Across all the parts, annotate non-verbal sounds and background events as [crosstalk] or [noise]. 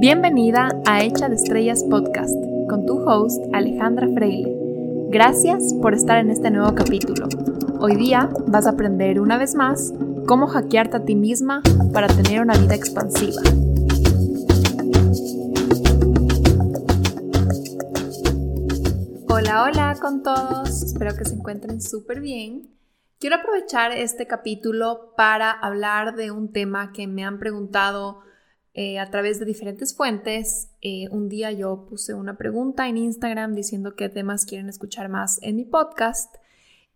Bienvenida a Hecha de Estrellas Podcast con tu host Alejandra Freile. Gracias por estar en este nuevo capítulo. Hoy día vas a aprender una vez más cómo hackearte a ti misma para tener una vida expansiva. Hola, hola con todos. Espero que se encuentren súper bien. Quiero aprovechar este capítulo para hablar de un tema que me han preguntado eh, a través de diferentes fuentes. Eh, un día yo puse una pregunta en Instagram diciendo qué temas quieren escuchar más en mi podcast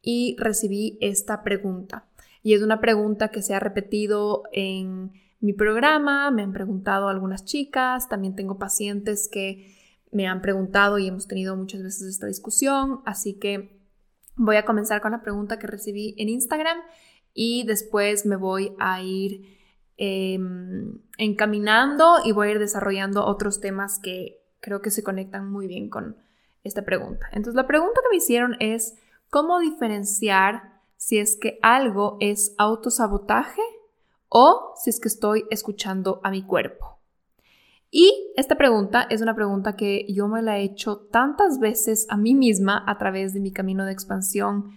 y recibí esta pregunta. Y es una pregunta que se ha repetido en mi programa, me han preguntado algunas chicas, también tengo pacientes que me han preguntado y hemos tenido muchas veces esta discusión, así que voy a comenzar con la pregunta que recibí en Instagram y después me voy a ir Em, encaminando y voy a ir desarrollando otros temas que creo que se conectan muy bien con esta pregunta. Entonces, la pregunta que me hicieron es, ¿cómo diferenciar si es que algo es autosabotaje o si es que estoy escuchando a mi cuerpo? Y esta pregunta es una pregunta que yo me la he hecho tantas veces a mí misma a través de mi camino de expansión.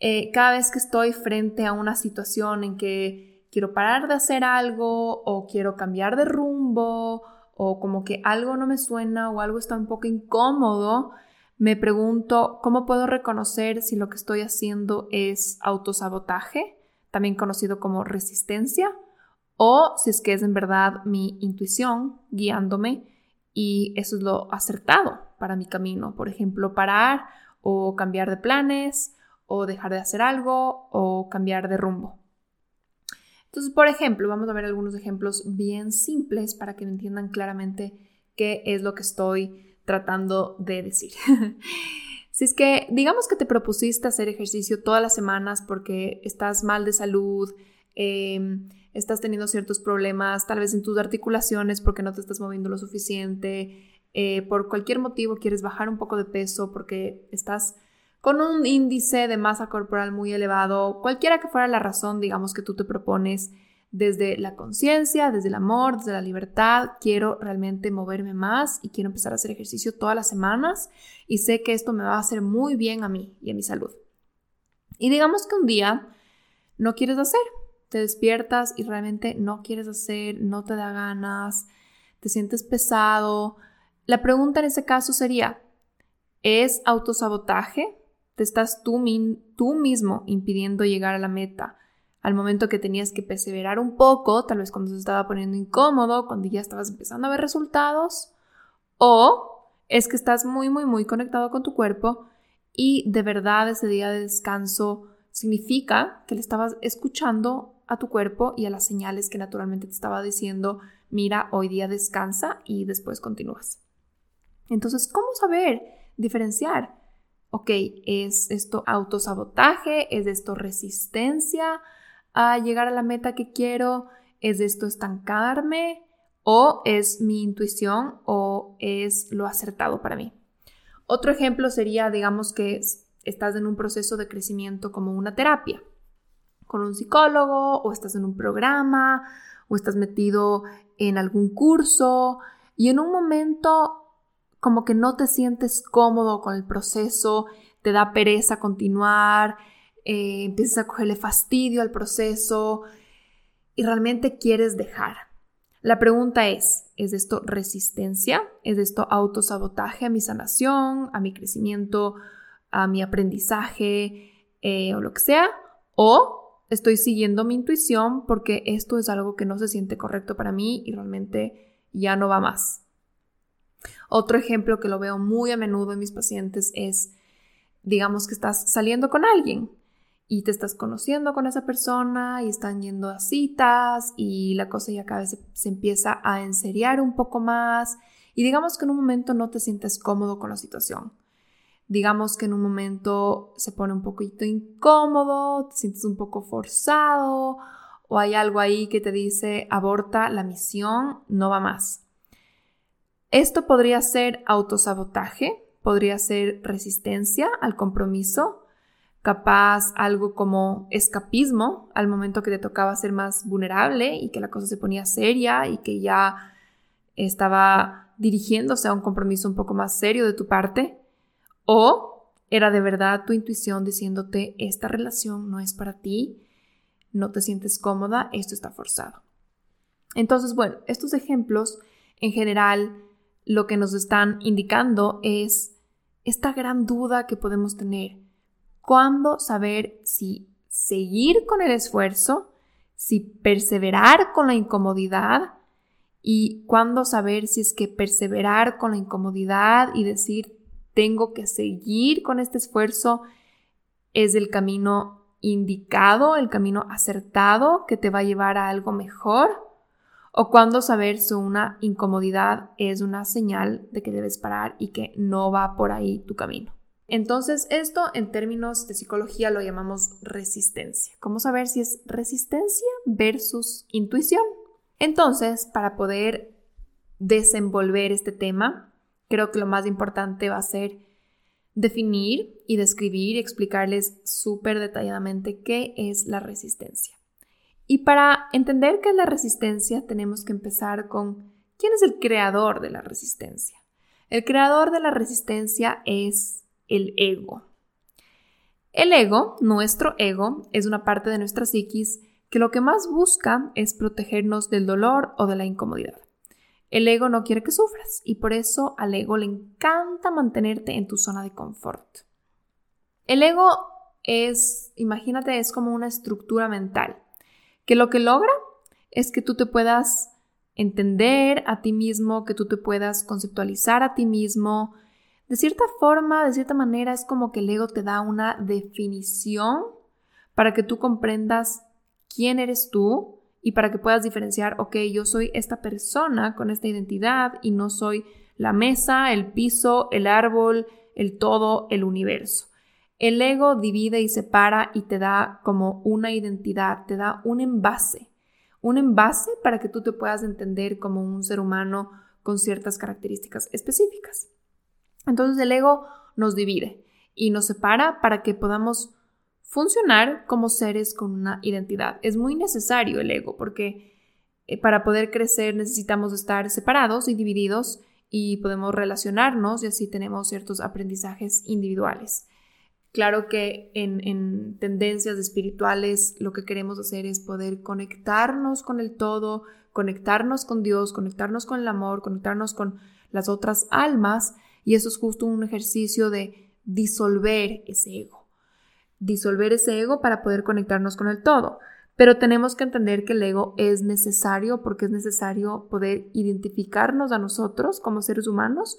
Eh, cada vez que estoy frente a una situación en que quiero parar de hacer algo o quiero cambiar de rumbo o como que algo no me suena o algo está un poco incómodo, me pregunto cómo puedo reconocer si lo que estoy haciendo es autosabotaje, también conocido como resistencia, o si es que es en verdad mi intuición guiándome y eso es lo acertado para mi camino. Por ejemplo, parar o cambiar de planes o dejar de hacer algo o cambiar de rumbo. Entonces, por ejemplo, vamos a ver algunos ejemplos bien simples para que entiendan claramente qué es lo que estoy tratando de decir. [laughs] si es que digamos que te propusiste hacer ejercicio todas las semanas porque estás mal de salud, em, estás teniendo ciertos problemas, tal vez en tus articulaciones porque no te estás moviendo lo suficiente, eh, por cualquier motivo quieres bajar un poco de peso porque estás con un índice de masa corporal muy elevado, cualquiera que fuera la razón, digamos, que tú te propones desde la conciencia, desde el amor, desde la libertad, quiero realmente moverme más y quiero empezar a hacer ejercicio todas las semanas y sé que esto me va a hacer muy bien a mí y a mi salud. Y digamos que un día no quieres hacer, te despiertas y realmente no quieres hacer, no te da ganas, te sientes pesado. La pregunta en ese caso sería, ¿es autosabotaje? te estás tú, mismo impidiendo llegar a la meta. Al momento que tenías que perseverar un poco, tal vez cuando se estaba poniendo incómodo, cuando ya estabas empezando a ver resultados, o es que estás muy, muy, muy conectado con tu cuerpo y de verdad ese día de descanso significa que le estabas escuchando a tu cuerpo y a las señales que naturalmente te estaba diciendo, mira, hoy día descansa y después continúas. Entonces, ¿cómo saber diferenciar ok, ¿es esto autosabotaje? ¿Es esto resistencia a llegar a la meta que quiero? ¿Es esto estancarme? ¿O es mi intuición o es lo acertado para mí? Otro ejemplo sería, digamos que estás en un proceso de crecimiento como una terapia, con un psicólogo o estás en un programa o estás metido en algún curso y en un momento como que no te sientes cómodo con el proceso, te da pereza continuar, eh, empiezas a cogerle fastidio al proceso y realmente quieres dejar. La pregunta es, ¿es esto resistencia? ¿Es esto autosabotaje a mi sanación, a mi crecimiento, a mi aprendizaje eh, o lo que sea? ¿O estoy siguiendo mi intuición porque esto es algo que no se siente correcto para mí y realmente ya no va más? Otro ejemplo que lo veo muy a menudo en mis pacientes es, digamos que estás saliendo con alguien y te estás conociendo con esa persona y están yendo a citas y la cosa ya cada vez se, empieza a enseriar un poco más y digamos que en un momento no te sientes cómodo con la situación. Digamos que en un momento se pone un poquito incómodo, te sientes un poco forzado o hay algo ahí que te dice aborta la misión, no va más. Esto podría ser autosabotaje, podría ser resistencia al compromiso, capaz algo como escapismo al momento que te tocaba ser más vulnerable y que la cosa se ponía seria y que ya estaba dirigiéndose a un compromiso un poco más serio de tu parte, o era de verdad tu intuición diciéndote esta relación no es para ti, no te sientes cómoda, esto está forzado. Entonces, bueno, estos ejemplos en general lo que nos están indicando es esta gran duda que podemos tener cuándo saber si seguir con el esfuerzo, si perseverar con la incomodidad y cuándo saber si es que perseverar con la incomodidad y decir tengo que seguir con este esfuerzo es el camino indicado, el camino acertado que te va a llevar a algo mejor o cuándo saber si una incomodidad es una señal de que debes parar y que no va por ahí tu camino. Entonces, esto en términos de psicología lo llamamos resistencia. ¿Cómo saber si es resistencia versus intuición? Entonces, para poder desenvolver este tema, creo que lo más importante va a ser definir y describir y explicarles súper detalladamente qué es la resistencia. Y para entender qué es la resistencia, tenemos que empezar con quién es el creador de la resistencia. El creador de la resistencia es el ego. El ego, nuestro ego, es una parte de nuestra psiquis que lo que más busca es protegernos del dolor o de la incomodidad. El ego no quiere que sufras y por eso al ego le encanta mantenerte en tu zona de confort. El ego es, imagínate, es como una estructura mental, que lo que logra es que tú te puedas entender a ti mismo, que tú te puedas conceptualizar a ti mismo, de cierta forma, de cierta manera, es como que el ego te da una definición para que tú comprendas quién eres tú y para que puedas diferenciar, ok, yo soy esta persona con esta identidad y no soy la mesa, el piso, el árbol, el todo, el universo. El ego divide y separa y te da como una identidad, te da un envase, un envase para que tú te puedas entender como un ser humano con ciertas características específicas. Entonces el ego nos divide y nos separa para que podamos funcionar como seres con una identidad. Es muy necesario el ego porque eh, para poder crecer necesitamos estar separados y divididos y podemos relacionarnos y así tenemos ciertos aprendizajes individuales. Claro que en, en, tendencias espirituales lo que queremos hacer es poder conectarnos con el todo, conectarnos con Dios, conectarnos con el amor, conectarnos con las otras almas y eso es justo un ejercicio de disolver ese ego. Disolver ese ego para poder conectarnos con el todo. Pero tenemos que entender que el ego es necesario porque es necesario poder identificarnos a nosotros como seres humanos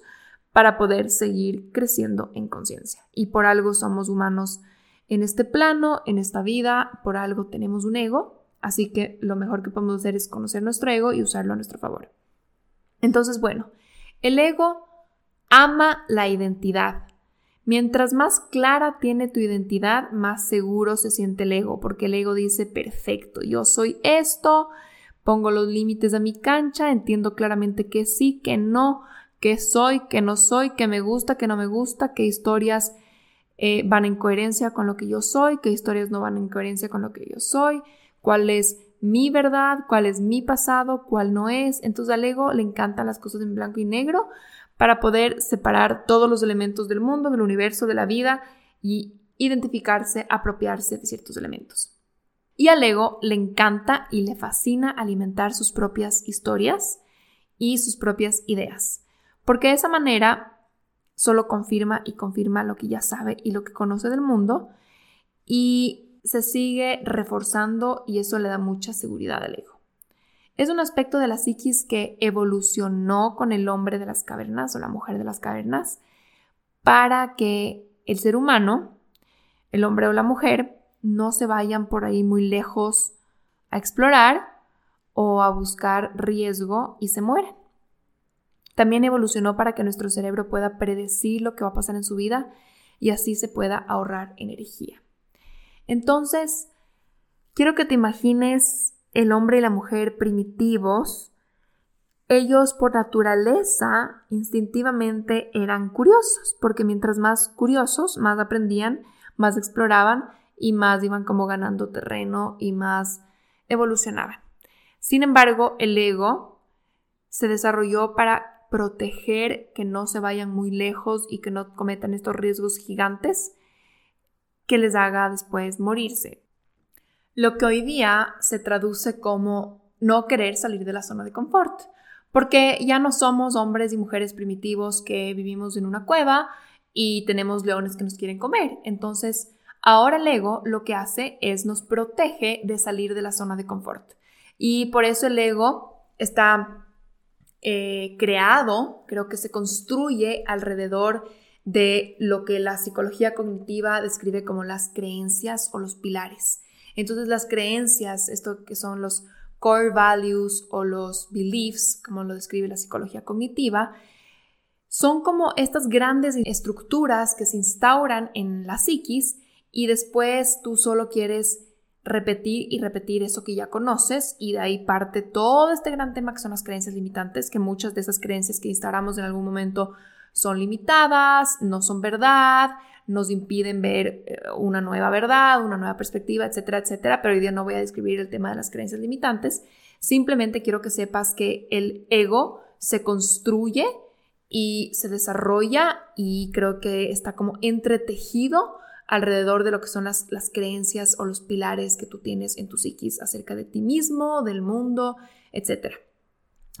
para poder seguir creciendo en conciencia. Y por algo somos humanos en este plano, en esta vida, por algo tenemos un ego, así que lo mejor que podemos hacer es conocer nuestro ego y usarlo a nuestro favor. Entonces, bueno, el ego ama la identidad. Mientras más clara tiene tu identidad, más seguro se siente el ego, porque el ego dice, perfecto, yo soy esto, pongo los límites a mi cancha, entiendo claramente que sí, que no, que soy, que no soy, que me gusta, que no me gusta, qué historias eh, van en coherencia con lo que yo soy, qué historias no van en coherencia con lo que yo soy, cuál es mi verdad, cuál es mi pasado, cuál no es. Entonces al ego le encantan las cosas en blanco y negro para poder separar todos los elementos del mundo, del universo, de la vida y identificarse, apropiarse de ciertos elementos. Y al ego le encanta y le fascina alimentar sus propias historias y sus propias ideas, porque de esa manera solo confirma y confirma lo que ya sabe y lo que conoce del mundo y se sigue reforzando y eso le da mucha seguridad al ego. Es un aspecto de la psiquis que evolucionó con el hombre de las cavernas o la mujer de las cavernas para que el ser humano, el hombre o la mujer, no se vayan por ahí muy lejos a explorar o a buscar riesgo y se mueren. También evolucionó para que nuestro cerebro pueda predecir lo que va a pasar en su vida y así se pueda ahorrar energía. Entonces, quiero que te imagines el hombre y la mujer primitivos ellos por naturaleza, instintivamente, eran curiosos, porque mientras más curiosos, más aprendían, más exploraban y más iban como ganando terreno y más evolucionaban. Sin embargo, el ego se desarrolló para proteger que no se vayan muy lejos y que no cometan estos riesgos gigantes que les haga después morirse. Lo que hoy día se traduce como no querer salir de la zona de confort, porque ya no somos hombres y mujeres primitivos que vivimos en una cueva y tenemos leones que nos quieren comer. Entonces, ahora el ego lo que hace es nos protege de salir de la zona de confort. Y por eso el ego está eh, creado, creo que se construye alrededor de lo que la psicología cognitiva describe como las creencias o los pilares. Entonces las creencias, esto que son los core values o los beliefs, como lo describe la psicología cognitiva, son como estas grandes estructuras que se instauran en la psiquis y después tú solo quieres repetir y repetir eso que ya conoces y de ahí parte todo este gran tema que son las creencias limitantes, que muchas de esas creencias que instauramos en algún momento son limitadas, no son verdad, nos impiden ver eh, una nueva verdad, una nueva perspectiva, etcétera, etcétera. Pero hoy día no voy a describir el tema de las creencias limitantes. Simplemente quiero que sepas que el ego se construye y se desarrolla y creo que está como entretejido alrededor de lo que son las, las creencias o los pilares que tú tienes en tu psiquis acerca de ti mismo, del mundo, etcétera.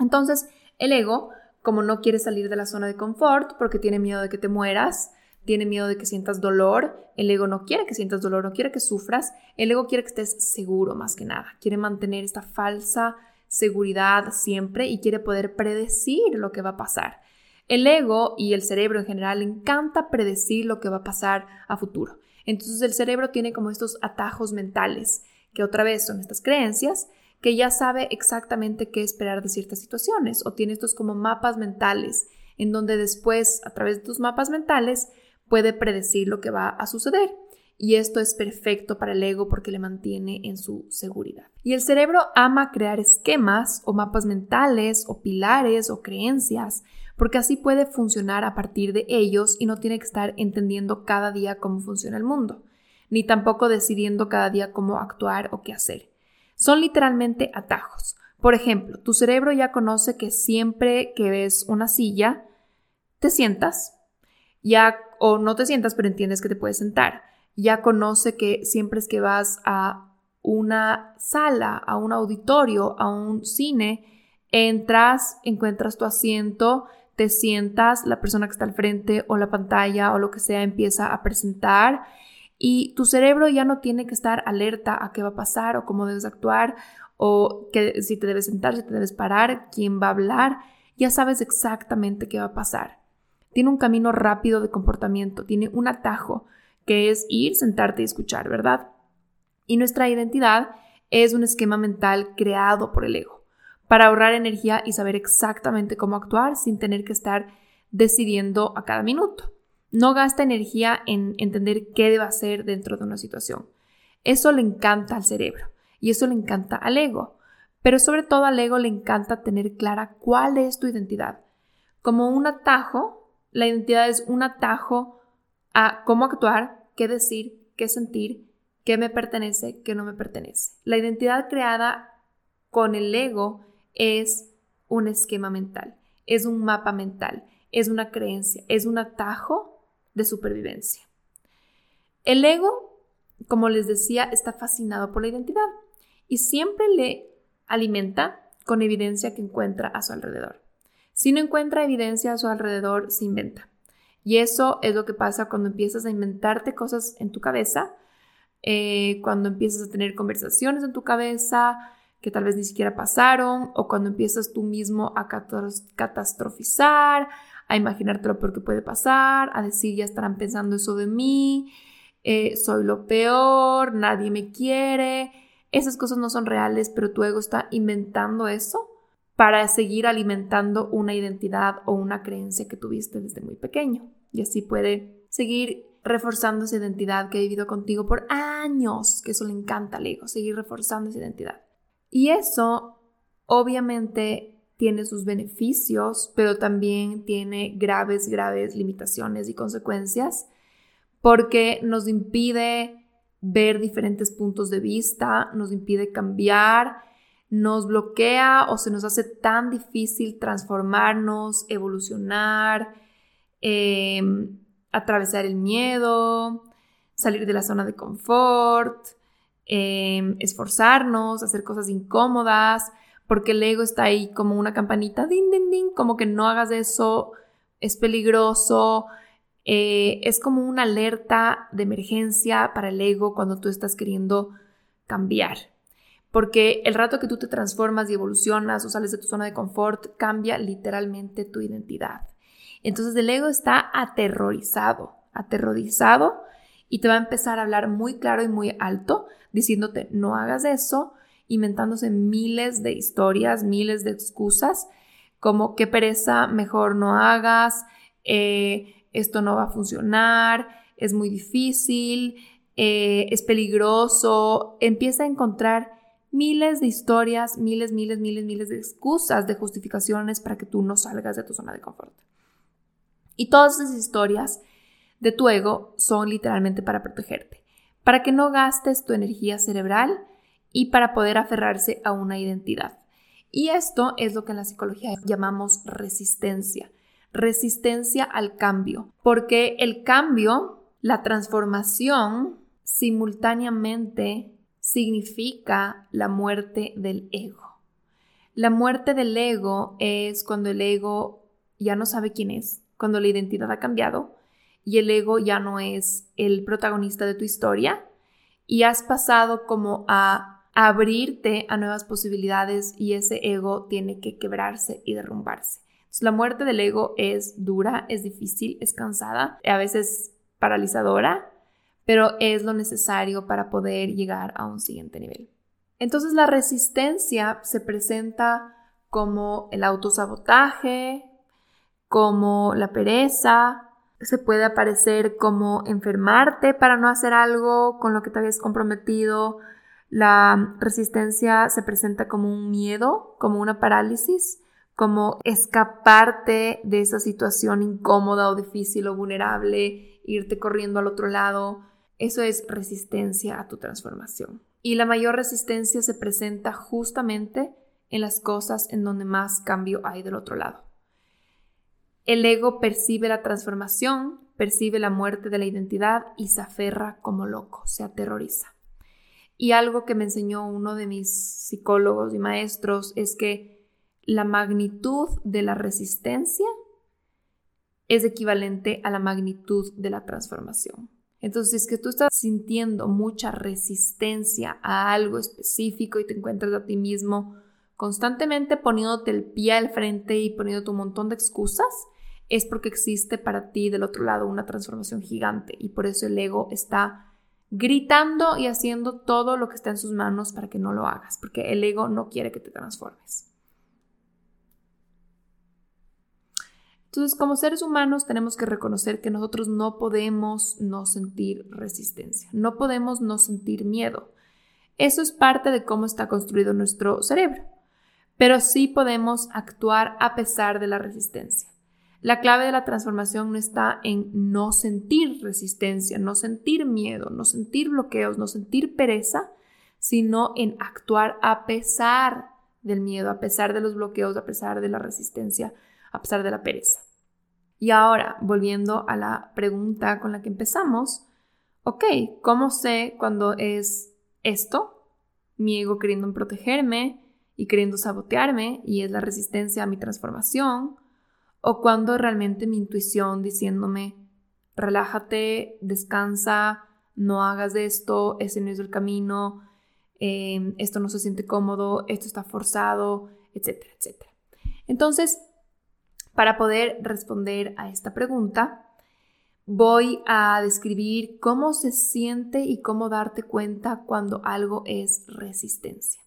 Entonces, el ego, como no quiere salir de la zona de confort porque tiene miedo de que te mueras, tiene miedo de que sientas dolor, el ego no quiere que sientas dolor, no quiere que sufras, el ego quiere que estés seguro más que nada, quiere mantener esta falsa seguridad siempre y quiere poder predecir lo que va a pasar. El ego y el cerebro en general le encanta predecir lo que va a pasar a futuro. Entonces el cerebro tiene como estos atajos mentales, que otra vez son estas creencias, que ya sabe exactamente qué esperar de ciertas situaciones o tiene estos como mapas mentales en donde después a través de tus mapas mentales puede predecir lo que va a suceder. Y esto es perfecto para el ego porque le mantiene en su seguridad. Y el cerebro ama crear esquemas o mapas mentales o pilares o creencias porque así puede funcionar a partir de ellos y no tiene que estar entendiendo cada día cómo funciona el mundo, ni tampoco decidiendo cada día cómo actuar o qué hacer. Son literalmente atajos. Por ejemplo, tu cerebro ya conoce que siempre que ves una silla, te sientas ya o no te sientas, pero entiendes que te puedes sentar. Ya conoce que siempre es que vas a una sala, a un auditorio, a un cine, entras, encuentras tu asiento, te sientas, la persona que está al frente o la pantalla o lo que sea empieza a presentar y tu cerebro ya no tiene que estar alerta a qué va a pasar o cómo debes actuar o que, si te debes sentar, si te debes parar, quién va a hablar, ya sabes exactamente qué va a pasar tiene un camino rápido de comportamiento, tiene un atajo que es ir, sentarte y escuchar, ¿verdad? Y nuestra identidad es un esquema mental creado por el ego para ahorrar energía y saber exactamente cómo actuar sin tener que estar decidiendo a cada minuto. No gasta energía en entender qué debe hacer dentro de una situación. Eso le encanta al cerebro y eso le encanta al ego, pero sobre todo al ego le encanta tener clara cuál es tu identidad. Como un atajo la identidad es un atajo a cómo actuar, qué decir, qué sentir, qué me pertenece, qué no me pertenece. La identidad creada con el ego es un esquema mental, es un mapa mental, es una creencia, es un atajo de supervivencia. El ego, como les decía, está fascinado por la identidad y siempre le alimenta con evidencia que encuentra a su alrededor. Si no encuentra evidencia a su alrededor, se inventa. Y eso es lo que pasa cuando empiezas a inventarte cosas en tu cabeza, eh, cuando empiezas a tener conversaciones en tu cabeza que tal vez ni siquiera pasaron, o cuando empiezas tú mismo a catastrofizar, a imaginarte lo peor que puede pasar, a decir ya estarán pensando eso de mí, eh, soy lo peor, nadie me quiere. Esas cosas no son reales, pero tu ego está inventando eso para seguir alimentando una identidad o una creencia que tuviste desde muy pequeño. Y así puede seguir reforzando esa identidad que ha vivido contigo por años, que eso le encanta al ego, seguir reforzando esa identidad. Y eso obviamente tiene sus beneficios, pero también tiene graves, graves limitaciones y consecuencias porque nos impide ver diferentes puntos de vista, nos impide cambiar, nos bloquea o se nos hace tan difícil transformarnos, evolucionar, em, atravesar el miedo, salir de la zona de confort, em, esforzarnos, hacer cosas incómodas, porque el ego está ahí como una campanita, din, din, din, como que no hagas eso, es peligroso, eh, es como una alerta de emergencia para el ego cuando tú estás queriendo cambiar. Porque el rato que tú te transformas y evolucionas o sales de tu zona de confort, cambia literalmente tu identidad. Entonces el ego está aterrorizado, aterrorizado y te va a empezar a hablar muy claro y muy alto, diciéndote, no hagas eso, inventándose miles de historias, miles de excusas, como qué pereza, mejor no hagas, eh, esto no va a funcionar, es muy difícil, eh, es peligroso, empieza a encontrar miles de historias, miles, miles, miles, miles de excusas, de justificaciones para que tú no salgas de tu zona de confort. Y todas esas historias de tu ego son literalmente para protegerte, para que no gastes tu energía cerebral y para poder aferrarse a una identidad. Y esto es lo que en la psicología llamamos resistencia resistencia al cambio, porque el cambio, la transformación, simultáneamente significa la muerte del ego. La muerte del ego es cuando el ego ya no sabe quién es, cuando la identidad ha cambiado y el ego ya no es el protagonista de tu historia y has pasado como a abrirte a nuevas posibilidades y ese ego tiene que quebrarse y derrumbarse. La muerte del ego es dura, es difícil, es cansada, a veces paralizadora, pero es lo necesario para poder llegar a un siguiente nivel. Entonces la resistencia se presenta como el autosabotaje, como la pereza, se puede aparecer como enfermarte para no hacer algo con lo que te habías comprometido. La resistencia se presenta como un miedo, como una parálisis como escaparte de esa situación incómoda o difícil o vulnerable, irte corriendo al otro lado. Eso es resistencia a tu transformación. Y la mayor resistencia se presenta justamente en las cosas en donde más cambio hay del otro lado. El ego percibe la transformación, percibe la muerte de la identidad y se aferra como loco, se aterroriza. Y algo que me enseñó uno de mis psicólogos y maestros es que la magnitud de la resistencia es equivalente a la magnitud de la transformación. Entonces, es que tú estás sintiendo mucha resistencia a algo específico y te encuentras a ti mismo constantemente poniéndote el pie al frente y poniéndote un montón de excusas, es porque existe para ti del otro lado una transformación gigante y por eso el ego está gritando y haciendo todo lo que está en sus manos para que no lo hagas, porque el ego no quiere que te transformes. Entonces, como seres humanos tenemos que reconocer que nosotros no podemos no sentir resistencia, no podemos no sentir miedo. Eso es parte de cómo está construido nuestro cerebro, pero sí podemos actuar a pesar de la resistencia. La clave de la transformación no está en no sentir resistencia, no sentir miedo, no sentir bloqueos, no sentir pereza, sino en actuar a pesar del miedo, a pesar de los bloqueos, a pesar de la resistencia, a pesar de la pereza. Y ahora, volviendo a la pregunta con la que empezamos, ok, ¿cómo sé cuando es esto? Mi ego queriendo protegerme y queriendo sabotearme y es la resistencia a mi transformación, o cuando realmente mi intuición diciéndome, relájate, descansa, no hagas esto, ese no es el camino, em, esto no se siente cómodo, esto está forzado, etcétera, etcétera. Entonces, para poder responder a esta pregunta, voy a describir cómo se siente y cómo darte cuenta cuando algo es resistencia.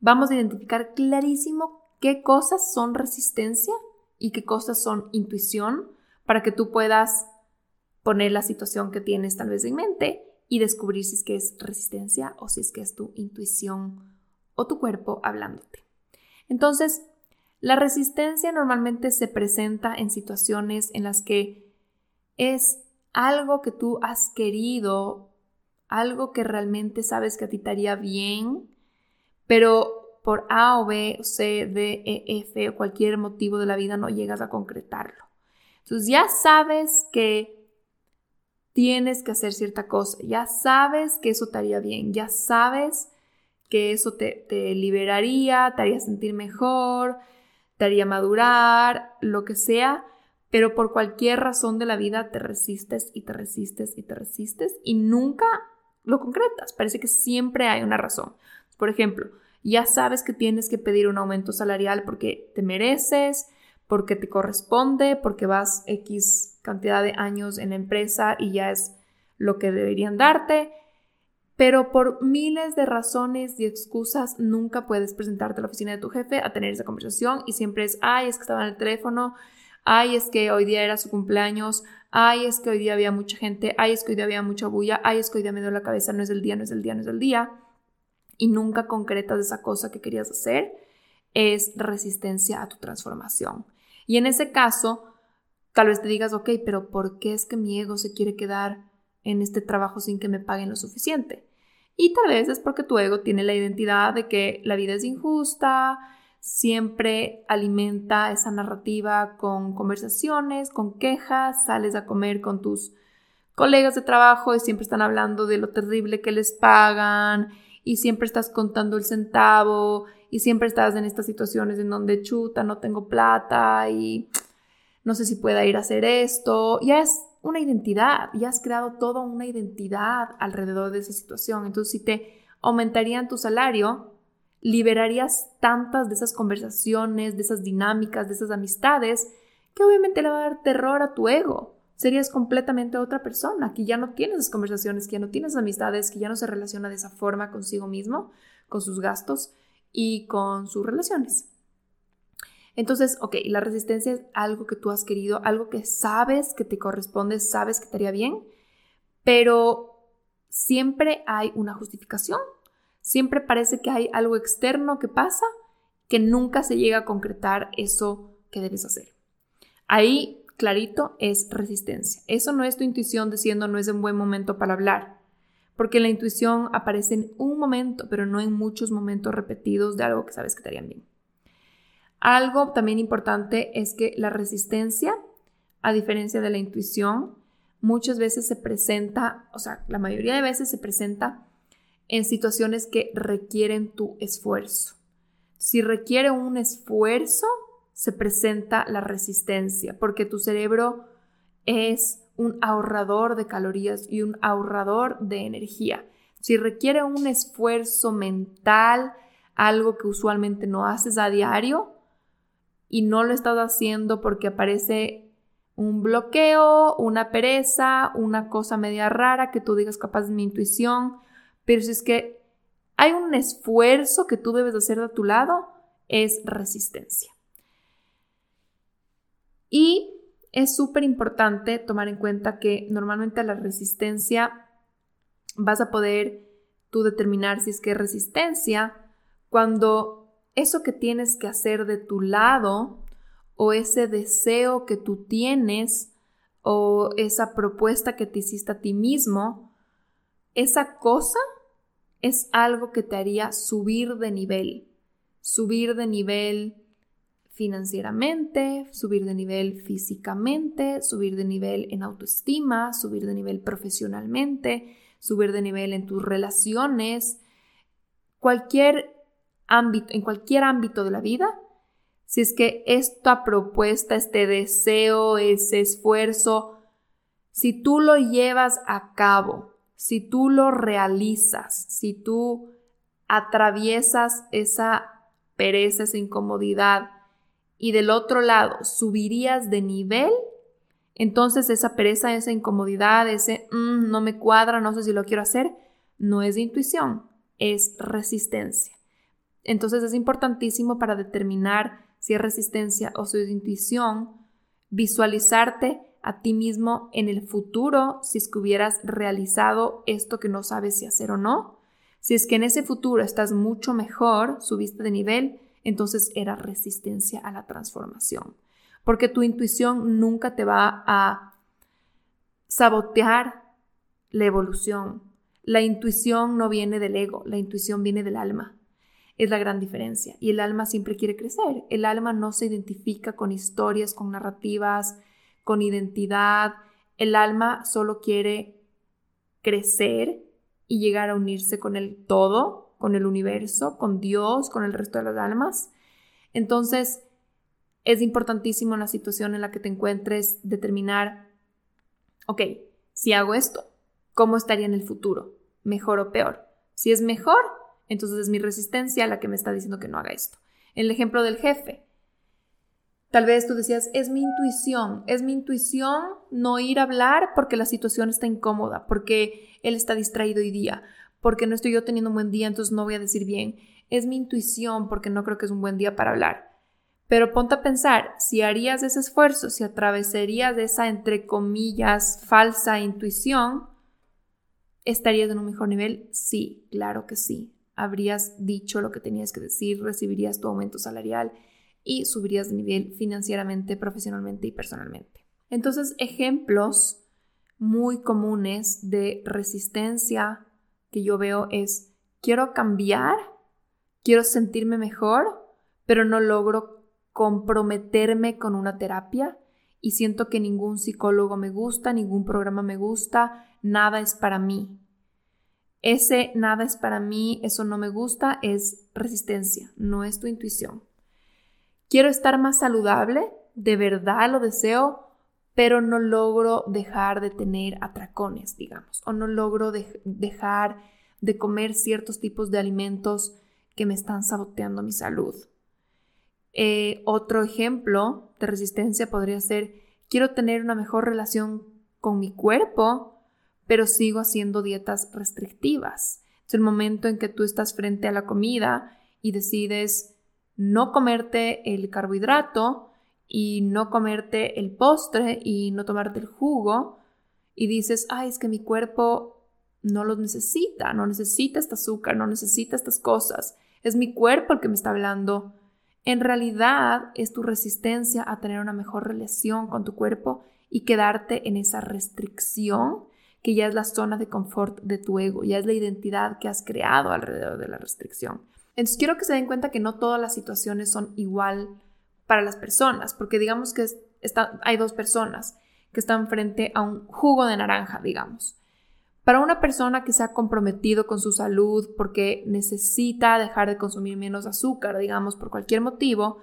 Vamos a identificar clarísimo qué cosas son resistencia y qué cosas son intuición para que tú puedas poner la situación que tienes tal vez en mente y descubrir si es que es resistencia o si es que es tu intuición o tu cuerpo hablándote. Entonces, La resistencia normalmente se presenta en situaciones en las que es algo que tú has querido, algo que realmente sabes que a ti te bien, pero por A o B, C, D, E, F o cualquier motivo de la vida no llegas a concretarlo. Entonces ya sabes que tienes que hacer cierta cosa, ya sabes que eso te haría bien, ya sabes que eso te, te liberaría, te haría sentir mejor, te haría madurar, lo que sea, pero por cualquier razón de la vida te resistes y te resistes y te resistes y nunca lo concretas. Parece que siempre hay una razón. Por ejemplo, ya sabes que tienes que pedir un aumento salarial porque te mereces, porque te corresponde, porque vas X cantidad de años en la empresa y ya es lo que deberían darte, pero por miles de razones y excusas nunca puedes presentarte a la oficina de tu jefe a tener esa conversación y siempre es, ay, es que estaba en el teléfono, ay, es que hoy día era su cumpleaños, ay, es que hoy día había mucha gente, ay, es que hoy día había mucha bulla, ay, es que hoy día me dio la cabeza, no es el día, no es el día, no es el día, y nunca concretas esa cosa que querías hacer, es resistencia a tu transformación. Y en ese caso, tal vez te digas, ok, pero ¿por qué es que mi ego se quiere quedar en este trabajo sin que me paguen lo suficiente? Y tal vez es porque tu ego tiene la identidad de que la vida es injusta, siempre alimenta esa narrativa con conversaciones, con quejas, sales a comer con tus colegas de trabajo y siempre están hablando de lo terrible que les pagan y siempre estás contando el centavo y siempre estás en estas situaciones en donde chuta, no tengo plata y no sé si pueda ir a hacer esto. Ya es una identidad, ya has creado toda una identidad alrededor de esa situación. Entonces, si te aumentarían tu salario, liberarías tantas de esas conversaciones, de esas dinámicas, de esas amistades, que obviamente le va a dar terror a tu ego. Serías completamente otra persona, que ya no tienes esas conversaciones, que ya no tienes amistades, que ya no se relaciona de esa forma consigo mismo, con sus gastos y con sus relaciones. Entonces, ok, la resistencia es algo que tú has querido, algo que sabes que te corresponde, sabes que te haría bien, pero siempre hay una justificación, siempre parece que hay algo externo que pasa que nunca se llega a concretar eso que debes hacer. Ahí, clarito, es resistencia. Eso no es tu intuición diciendo no es un buen momento para hablar porque la intuición aparece en un momento, pero no en muchos momentos repetidos de algo que sabes que te harían bien. Algo también importante es que la resistencia, a diferencia de la intuición, muchas veces se presenta, o sea, la mayoría de veces se presenta en situaciones que requieren tu esfuerzo. Si requiere un esfuerzo, se presenta la resistencia, porque tu cerebro es un ahorrador de calorías y un ahorrador de energía. Si requiere un esfuerzo mental, algo que usualmente no haces a diario y no lo estás haciendo porque aparece un bloqueo, una pereza, una cosa media rara que tú digas capaz de mi intuición, pero si es que hay un esfuerzo que tú debes hacer de tu lado, es resistencia. Y es súper importante tomar en cuenta que normalmente la resistencia vas a poder tú determinar si es que es resistencia cuando eso que tienes que hacer de tu lado o ese deseo que tú tienes o esa propuesta que te hiciste a ti mismo, esa cosa es algo que te haría subir de nivel, subir de nivel financieramente, subir de nivel físicamente, subir de nivel en autoestima, subir de nivel profesionalmente, subir de nivel en tus relaciones, cualquier ámbito, en cualquier ámbito de la vida, si es que esta propuesta, este deseo, ese esfuerzo, si tú lo llevas a cabo, si tú lo realizas, si tú atraviesas esa pereza, esa incomodidad, y del otro lado subirías de nivel, entonces esa pereza, esa incomodidad, ese mm, no me cuadra, no sé si lo quiero hacer, no es intuición, es resistencia. Entonces es importantísimo para determinar si es resistencia o si es intuición, visualizarte a ti mismo en el futuro si es que hubieras realizado esto que no sabes si hacer o no. Si es que en ese futuro estás mucho mejor, subiste de nivel, entonces era resistencia a la transformación. Porque tu intuición nunca te va a sabotear la evolución. La intuición no viene del ego, la intuición viene del alma. Es la gran diferencia. Y el alma siempre quiere crecer. El alma no se identifica con historias, con narrativas, con identidad. El alma solo quiere crecer y llegar a unirse con el todo con el universo, con Dios, con el resto de las almas. Entonces, es importantísimo en la situación en la que te encuentres determinar, ok, si hago esto, ¿cómo estaría en el futuro? ¿Mejor o peor? Si es mejor, entonces es mi resistencia la que me está diciendo que no haga esto. El ejemplo del jefe, tal vez tú decías, es mi intuición, es mi intuición no ir a hablar porque la situación está incómoda, porque él está distraído hoy día, porque no estoy yo teniendo un buen día, entonces no voy a decir bien. Es mi intuición porque no creo que es un buen día para hablar. Pero ponte a pensar, si harías ese esfuerzo, si atravesarías esa, entre comillas, falsa intuición, ¿estarías en un mejor nivel? Sí, claro que sí. Habrías dicho lo que tenías que decir, recibirías tu aumento salarial y subirías de nivel financieramente, profesionalmente y personalmente. Entonces, ejemplos muy comunes de resistencia que yo veo es, quiero cambiar, quiero sentirme mejor, pero no logro comprometerme con una terapia y siento que ningún psicólogo me gusta, ningún programa me gusta, nada es para mí. Ese nada es para mí, eso no me gusta, es resistencia, no es tu intuición. Quiero estar más saludable, de verdad lo deseo, pero no logro dejar de tener atracones, digamos, o no logro dejar de comer ciertos tipos de alimentos que me están saboteando mi salud. Eh, otro ejemplo de resistencia podría ser, quiero tener una mejor relación con mi cuerpo, pero sigo haciendo dietas restrictivas. Es el momento en que tú estás frente a la comida y decides no comerte el carbohidrato, y no comerte el postre y no tomarte el jugo y dices, ay, es que mi cuerpo no lo necesita, no necesita este azúcar, no necesita estas cosas, es mi cuerpo el que me está hablando. En realidad es tu resistencia a tener una mejor relación con tu cuerpo y quedarte en esa restricción que ya es la zona de confort de tu ego, ya es la identidad que has creado alrededor de la restricción. Entonces quiero que se den cuenta que no todas las situaciones son igual para las personas, porque digamos que hay dos personas que están frente a un jugo de naranja, digamos. Para una persona que se ha comprometido con su salud porque necesita dejar de consumir menos azúcar, digamos, por cualquier motivo,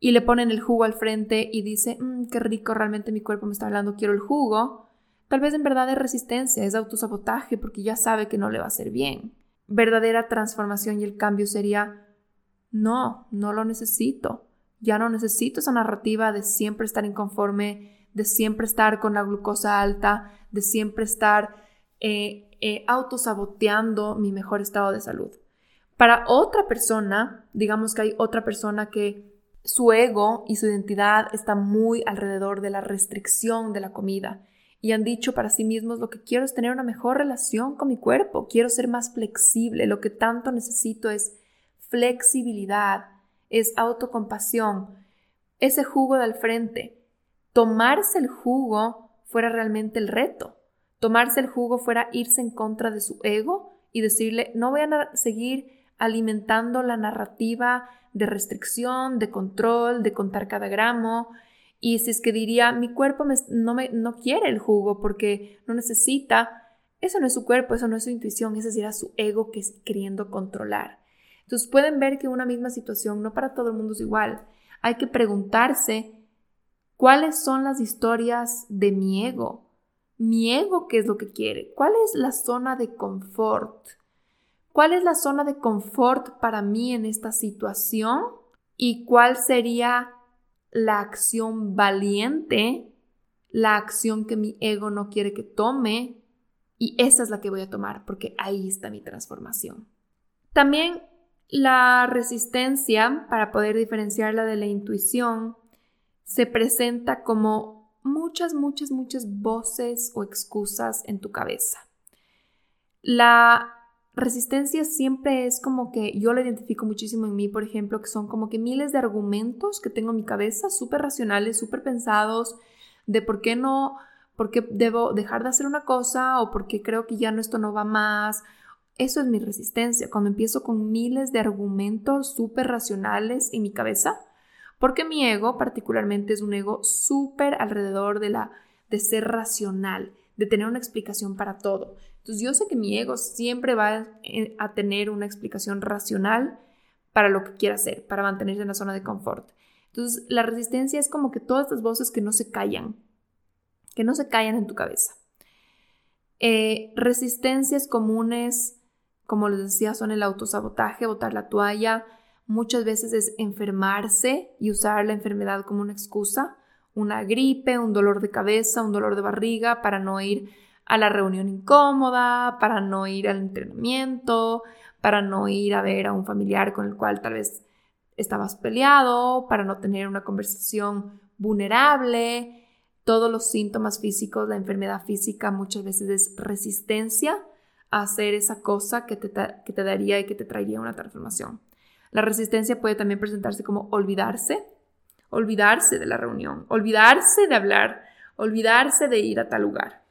y le ponen el jugo al frente y dice, mm, qué rico, realmente mi cuerpo me está hablando, quiero el jugo, tal vez en verdad es resistencia, es autosabotaje porque ya sabe que no le va a hacer bien. Verdadera transformación y el cambio sería, no, no lo necesito. Ya no necesito esa narrativa de siempre estar inconforme, de siempre estar con la glucosa alta, de siempre estar eh, eh, autosaboteando mi mejor estado de salud. Para otra persona, digamos que hay otra persona que su ego y su identidad está muy alrededor de la restricción de la comida y han dicho para sí mismos lo que quiero es tener una mejor relación con mi cuerpo, quiero ser más flexible, lo que tanto necesito es flexibilidad, es autocompasión, ese jugo del frente. Tomarse el jugo fuera realmente el reto. Tomarse el jugo fuera irse en contra de su ego y decirle, no voy a seguir alimentando la narrativa de restricción, de control, de contar cada gramo. Y si es que diría, mi cuerpo no, me, no quiere el jugo porque no necesita, eso no es su cuerpo, eso no es su intuición, ese sería su ego que es queriendo controlar. Entonces pueden ver que una misma situación no para todo el mundo es igual. Hay que preguntarse cuáles son las historias de mi ego. Mi ego, ¿qué es lo que quiere? ¿Cuál es la zona de confort? ¿Cuál es la zona de confort para mí en esta situación? ¿Y cuál sería la acción valiente, la acción que mi ego no quiere que tome? Y esa es la que voy a tomar porque ahí está mi transformación. También la resistencia, para poder diferenciarla de la intuición, se presenta como muchas, muchas, muchas voces o excusas en tu cabeza. La resistencia siempre es como que yo lo identifico muchísimo en mí, por ejemplo, que son como que miles de argumentos que tengo en mi cabeza, súper racionales, súper pensados, de por qué no, por qué debo dejar de hacer una cosa o por qué creo que ya no esto no va más. Eso es mi resistencia, cuando empiezo con miles de argumentos súper racionales en mi cabeza, porque mi ego particularmente es un ego súper alrededor de la de ser racional, de tener una explicación para todo. Entonces yo sé que mi ego siempre va a tener una explicación racional para lo que quiera hacer, para mantenerse en la zona de confort. Entonces la resistencia es como que todas estas voces que no se callan, que no se callan en tu cabeza. Eh, resistencias comunes, como les decía, son el autosabotaje, botar la toalla. Muchas veces es enfermarse y usar la enfermedad como una excusa, una gripe, un dolor de cabeza, un dolor de barriga para no ir a la reunión incómoda, para no ir al entrenamiento, para no ir a ver a un familiar con el cual tal vez estabas peleado, para no tener una conversación vulnerable. Todos los síntomas físicos, la enfermedad física muchas veces es resistencia a hacer esa cosa que te, que te daría y que te traería una transformación. La resistencia puede también presentarse como olvidarse, olvidarse de la reunión, olvidarse de hablar, olvidarse de ir a tal lugar.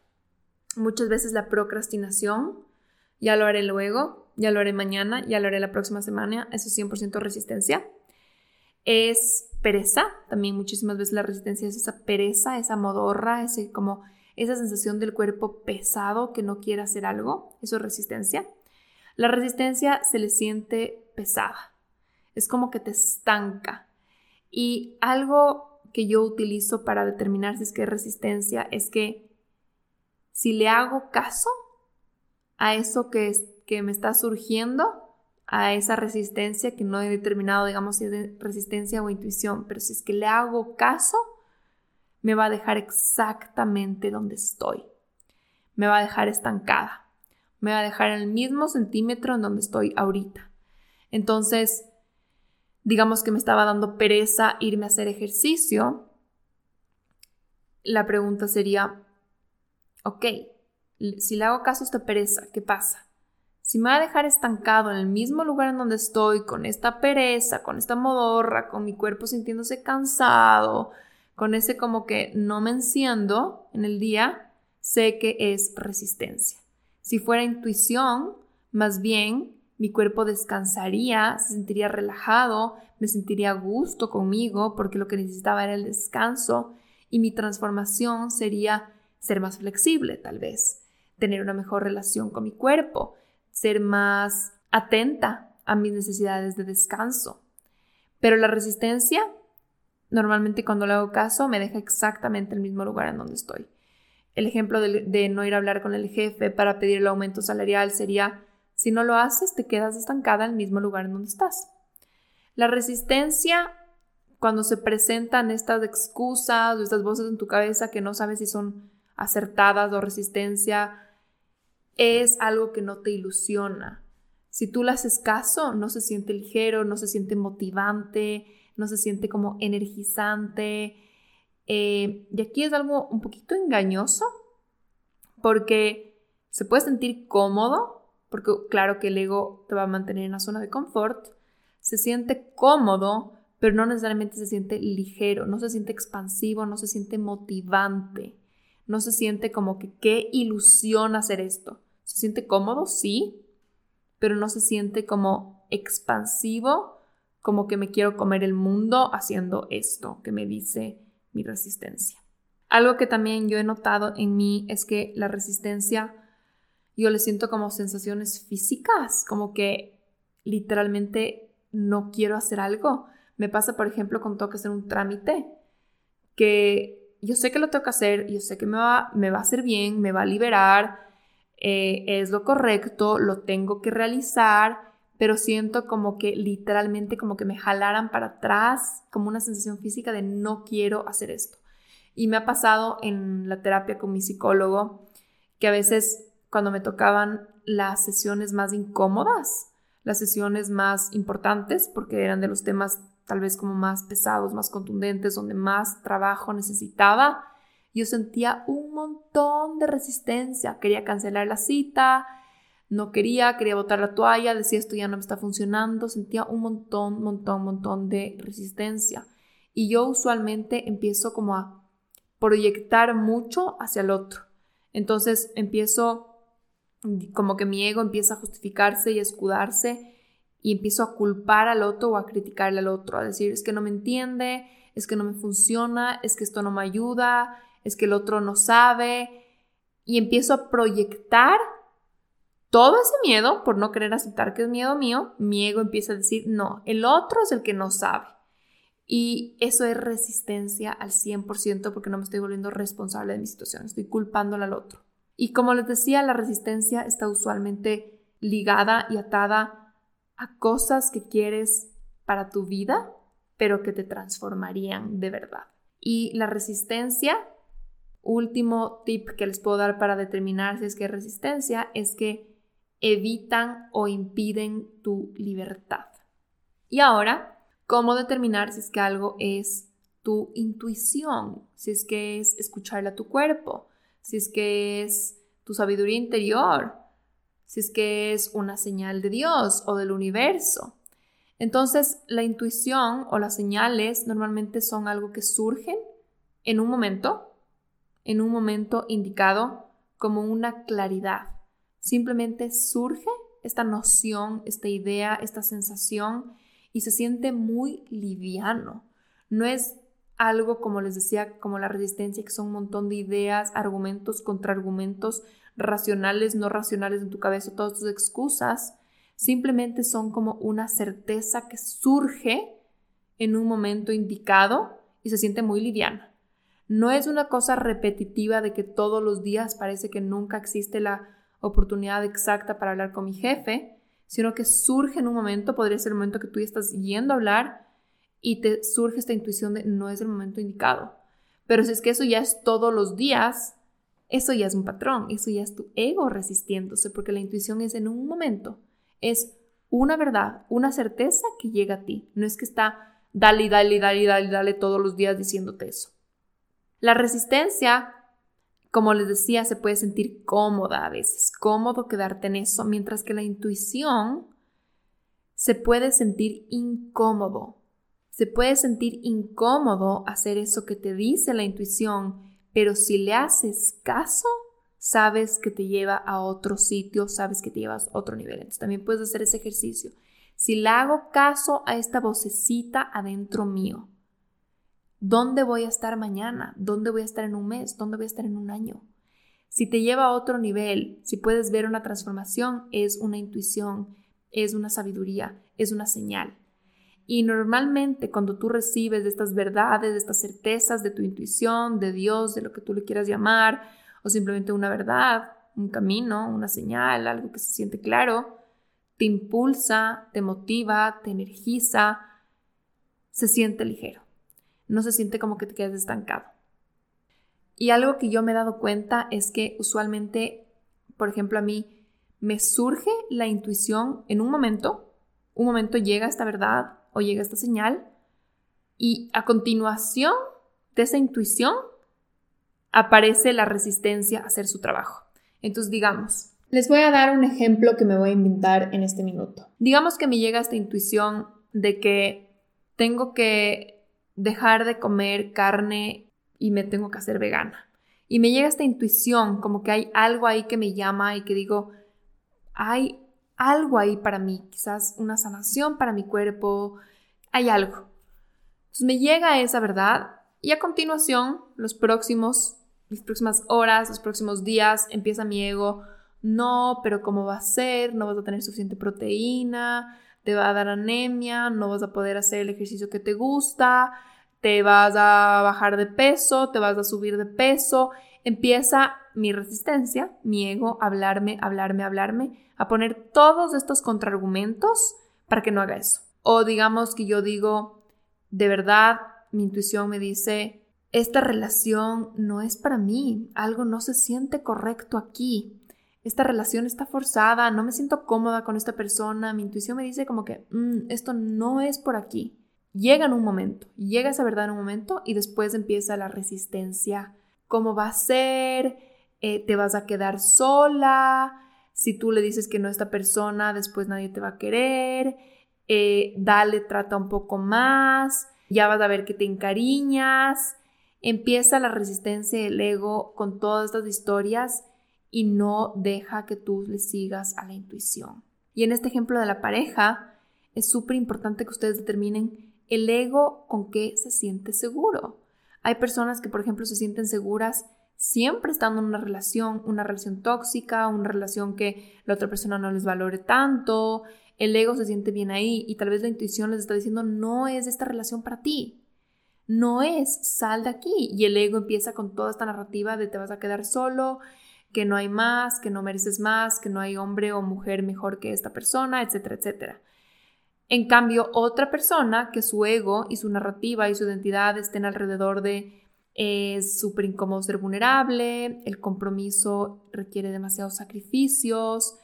Muchas veces la procrastinación, ya lo haré luego, ya lo haré mañana, ya lo haré la próxima semana, eso es 100% resistencia. Es pereza, también muchísimas veces la resistencia es esa pereza, esa modorra, ese como esa sensación del cuerpo pesado que no quiere hacer algo, eso es resistencia. La resistencia se le siente pesada, es como que te estanca. Y algo que yo utilizo para determinar si es que es resistencia es que si le hago caso a eso que, que me está surgiendo, a esa resistencia que no he determinado, digamos, si es resistencia o intuición, pero si es que le hago caso, me va a dejar exactamente donde estoy. Me va a dejar estancada. Me va a dejar en el mismo centímetro en donde estoy ahorita. Entonces, digamos que me estaba dando pereza irme a hacer ejercicio. La pregunta sería, ok, si le hago caso a esta pereza, ¿qué pasa? Si me va a dejar estancado en el mismo lugar en donde estoy, con esta pereza, con esta modorra, con mi cuerpo sintiéndose cansado, con ese como que no me enciendo en el día, sé que es resistencia. Si fuera intuición, más bien mi cuerpo descansaría, se sentiría relajado, me sentiría gusto conmigo porque lo que necesitaba era el descanso y mi transformación sería ser más flexible tal vez, tener una mejor relación con mi cuerpo, ser más atenta a mis necesidades de descanso. Pero la resistencia, normalmente cuando le hago caso, me deja exactamente el mismo lugar en donde estoy. El ejemplo de, no ir a hablar con el jefe para pedir el aumento salarial sería, si no lo haces, te quedas estancada en el mismo lugar en donde estás. La resistencia, cuando se presentan estas excusas o estas voces en tu cabeza que no sabes si son acertadas o resistencia, es algo que no te ilusiona. Si tú le haces caso, no se siente ligero, no se siente motivante, no se siente como energizante. Eh, y aquí es algo un poquito engañoso, porque se puede sentir cómodo, porque claro que el ego te va a mantener en una zona de confort, se siente cómodo, pero no necesariamente se siente ligero, no se siente expansivo, no se siente motivante no se siente como que qué ilusión hacer esto. Se siente cómodo, sí, pero no se siente como expansivo, como que me quiero comer el mundo haciendo esto que me dice mi resistencia. Algo que también yo he notado en mí es que la resistencia yo le siento como sensaciones físicas, como que literalmente no quiero hacer algo. Me pasa, por ejemplo, con tengo que hacer un trámite que yo sé que lo tengo que hacer, yo sé que me va, me va a hacer bien, me va a liberar, eh, es lo correcto, lo tengo que realizar, pero siento como que literalmente como que me jalaran para atrás, como una sensación física de no quiero hacer esto. Y me ha pasado en la terapia con mi psicólogo que a veces cuando me tocaban las sesiones más incómodas, las sesiones más importantes, porque eran de los temas tal vez como más pesados, más contundentes, donde más trabajo necesitaba, yo sentía un montón de resistencia. Quería cancelar la cita, no quería, quería botar la toalla, decía esto ya no me está funcionando, sentía un montón, montón, montón de resistencia. Y yo usualmente empiezo como a proyectar mucho hacia el otro. Entonces empiezo, como que mi ego empieza a justificarse y a escudarse y empiezo a culpar al otro o a criticarle al otro, a decir es que no me entiende, es que no me funciona, es que esto no me ayuda, es que el otro no sabe. Y empiezo a proyectar todo ese miedo por no querer aceptar que es miedo mío. Mi ego empieza a decir, no, el otro es el que no sabe. Y eso es resistencia al 100% porque no me estoy volviendo responsable de mi situación, estoy culpándole al otro. Y como les decía, la resistencia está usualmente ligada y atada a cosas que quieres para tu vida, pero que te transformarían de verdad. Y la resistencia, último tip que les puedo dar para determinar si es que es resistencia, es que evitan o impiden tu libertad. Y ahora cómo determinar si es que algo es tu intuición, si es que es escucharle a tu cuerpo, si es que es tu sabiduría interior, si es que es una señal de Dios o del universo. Entonces, la intuición o las señales normalmente son algo que surgen en un momento, en un momento indicado como una claridad. Simplemente surge esta noción, esta idea, esta sensación y se siente muy liviano. No es algo, como les decía, como la resistencia, que son un montón de ideas, argumentos, contraargumentos, racionales, no racionales en tu cabeza, todas tus excusas. Simplemente son como una certeza que surge en un momento indicado y se siente muy liviana. No es una cosa repetitiva de que todos los días parece que nunca existe la oportunidad exacta para hablar con mi jefe, sino que surge en un momento, podría ser el momento que tú estás yendo a hablar y te surge esta intuición de no es el momento indicado. Pero si es que eso ya es todos los días, eso ya es un patrón, eso ya es tu ego resistiéndose, porque la intuición es en un momento, es una verdad, una certeza que llega a ti, no es que está dale, dale, dale, dale, dale todos los días diciéndote eso. La resistencia como les decía, se puede sentir cómoda a veces, cómodo quedarte en eso, mientras que la intuición se puede sentir incómodo. Se puede sentir incómodo hacer eso que te dice la intuición, pero si le haces caso, sabes que te lleva a otro sitio, sabes que te llevas a otro nivel. Entonces también puedes hacer ese ejercicio. Si le hago caso a esta vocecita adentro mío, ¿Dónde voy a estar mañana? ¿Dónde voy a estar en un mes? ¿Dónde voy a estar en un año? Si te lleva a otro nivel, si puedes ver una transformación, es una intuición, es una sabiduría, es una señal. Y normalmente cuando tú recibes de estas verdades, de estas certezas de tu intuición, de Dios, de lo que tú le quieras llamar, o simplemente una verdad, un camino, una señal, algo que se siente claro, te impulsa, te motiva, te energiza, se siente ligero no se siente como que te quedas estancado. Y algo que yo me he dado cuenta es que usualmente, por ejemplo, a mí me surge la intuición en un momento, un momento llega esta verdad o llega esta señal y a continuación de esa intuición aparece la resistencia a hacer su trabajo. Entonces, digamos, les voy a dar un ejemplo que me voy a inventar en este minuto. Digamos que me llega esta intuición de que tengo que dejar de comer carne y me tengo que hacer vegana. Y me llega esta intuición, como que hay algo ahí que me llama y que digo, hay algo ahí para mí, quizás una sanación para mi cuerpo, hay algo. Entonces me llega esa verdad y a continuación, los próximos, las próximas horas, los próximos días, empieza mi ego, no, pero ¿cómo va a ser? No vas a tener suficiente proteína, te va a dar anemia, no vas a poder hacer el ejercicio que te gusta, te vas a bajar de peso, te vas a subir de peso. Empieza mi resistencia, mi ego, hablarme, hablarme, hablarme, a poner todos estos contraargumentos para que no haga eso. O digamos que yo digo, de verdad, mi intuición me dice, esta relación no es para mí, algo no se siente correcto aquí esta relación está forzada, no me siento cómoda con esta persona, mi intuición me dice como que mm, esto no es por aquí. Llega en un momento, llega esa verdad en un momento y después empieza la resistencia. ¿Cómo va a ser? Eh, ¿Te vas a quedar sola? Si tú le dices que no a esta persona, después nadie te va a querer. Eh, dale, trata un poco más. Ya vas a ver que te encariñas. Empieza la resistencia del ego con todas estas historias y no deja que tú le sigas a la intuición. Y en este ejemplo de la pareja, es súper importante que ustedes determinen el ego con qué se siente seguro. Hay personas que, por ejemplo, se sienten seguras siempre estando en una relación, una relación tóxica, una relación que la otra persona no les valore tanto, el ego se siente bien ahí y tal vez la intuición les está diciendo no es esta relación para ti. No es, sal de aquí. Y el ego empieza con toda esta narrativa de te vas a quedar solo, que no hay más, que no mereces más, que no hay hombre o mujer mejor que esta persona, etcétera, etcétera. En cambio, otra persona que su ego y su narrativa y su identidad estén alrededor de es súper incómodo ser vulnerable, el compromiso requiere demasiados sacrificios,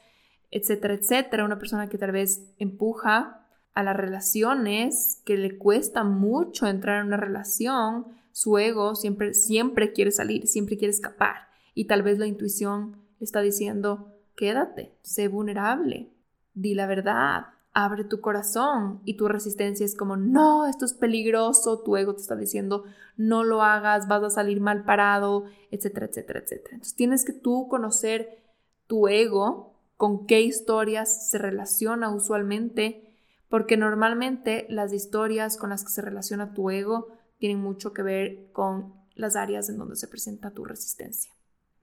etcétera, etcétera. Una persona que tal vez empuja a las relaciones, que le cuesta mucho entrar en una relación, su ego siempre, siempre quiere salir, siempre quiere escapar. Y tal vez la intuición está diciendo, quédate, sé vulnerable, di la verdad, abre tu corazón y tu resistencia es como, no, esto es peligroso, tu ego te está diciendo, no lo hagas, vas a salir mal parado, etcétera, etcétera, etcétera. Entonces tienes que tú conocer tu ego, con qué historias se relaciona usualmente, porque normalmente las historias con las que se relaciona tu ego tienen mucho que ver con las áreas en donde se presenta tu resistencia.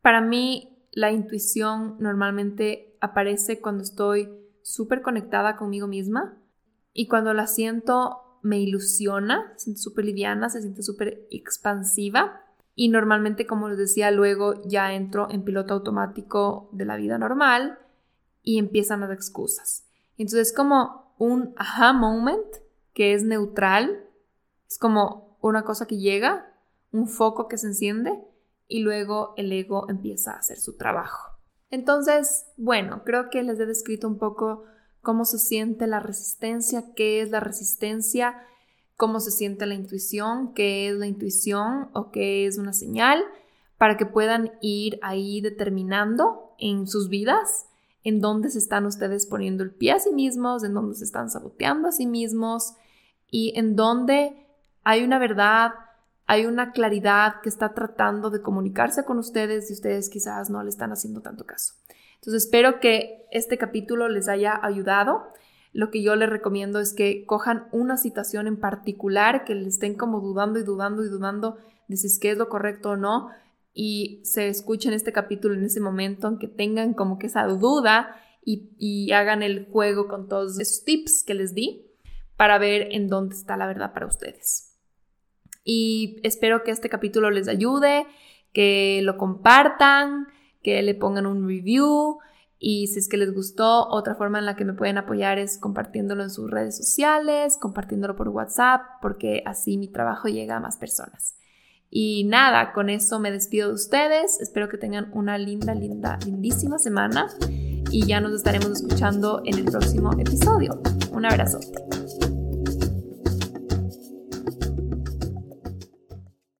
Para mí, la intuición normalmente aparece cuando estoy súper conectada conmigo misma y cuando la siento me ilusiona, se siente súper liviana, se siente súper expansiva y normalmente, como les decía, luego ya entro en piloto automático de la vida normal y empiezan las excusas. Entonces es como un aha moment que es neutral, es como una cosa que llega, un foco que se enciende y luego el ego empieza a hacer su trabajo. Entonces, bueno, creo que les he descrito un poco cómo se siente la resistencia, qué es la resistencia, cómo se siente la intuición, qué es la intuición o qué es una señal, para que puedan ir ahí determinando en sus vidas en dónde se están ustedes poniendo el pie a sí mismos, en dónde se están saboteando a sí mismos y en dónde hay una verdad hay una claridad que está tratando de comunicarse con ustedes y ustedes quizás no le están haciendo tanto caso. Entonces espero que este capítulo les haya ayudado. Lo que yo les recomiendo es que cojan una situación en particular que le estén como dudando y dudando y dudando de si es que es lo correcto o no y se escuchen este capítulo en ese momento, aunque tengan como que esa duda y, y hagan el juego con todos esos tips que les di para ver en dónde está la verdad para ustedes y espero que este capítulo les ayude, que lo compartan, que le pongan un review y si es que les gustó, otra forma en la que me pueden apoyar es compartiéndolo en sus redes sociales, compartiéndolo por WhatsApp, porque así mi trabajo llega a más personas. Y nada, con eso me despido de ustedes. Espero que tengan una linda, linda, lindísima semana y ya nos estaremos escuchando en el próximo episodio. Un abrazo.